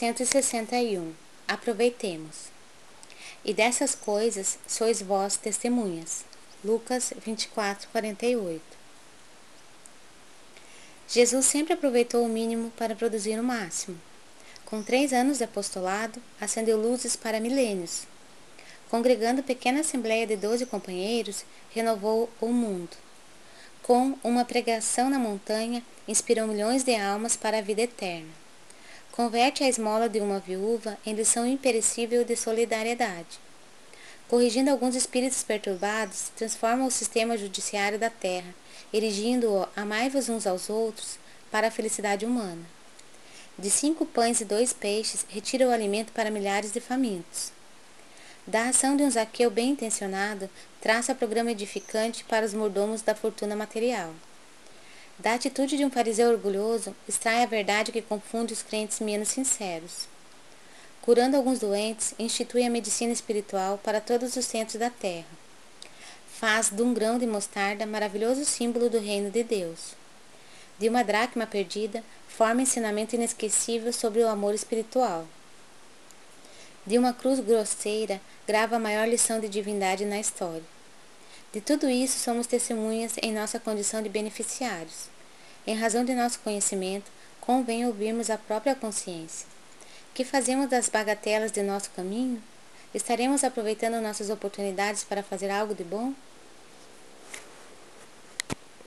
461 Aproveitemos. E dessas coisas sois vós testemunhas. Lucas 24, 48 Jesus sempre aproveitou o mínimo para produzir o máximo. Com três anos de apostolado, acendeu luzes para milênios. Congregando pequena assembleia de doze companheiros, renovou o mundo. Com uma pregação na montanha, inspirou milhões de almas para a vida eterna. Converte a esmola de uma viúva em lição imperecível de solidariedade. Corrigindo alguns espíritos perturbados, transforma o sistema judiciário da terra, erigindo-o amai-vos uns aos outros para a felicidade humana. De cinco pães e dois peixes, retira o alimento para milhares de famintos. Da ação de um Zaqueu bem intencionado, traça programa edificante para os mordomos da fortuna material. Da atitude de um fariseu orgulhoso, extrai a verdade que confunde os crentes menos sinceros. Curando alguns doentes, institui a medicina espiritual para todos os centros da terra. Faz de um grão de mostarda maravilhoso símbolo do reino de Deus. De uma dracma perdida, forma ensinamento inesquecível sobre o amor espiritual. De uma cruz grosseira, grava a maior lição de divindade na história. De tudo isso, somos testemunhas em nossa condição de beneficiários. Em razão de nosso conhecimento, convém ouvirmos a própria consciência. Que fazemos das bagatelas de nosso caminho? Estaremos aproveitando nossas oportunidades para fazer algo de bom?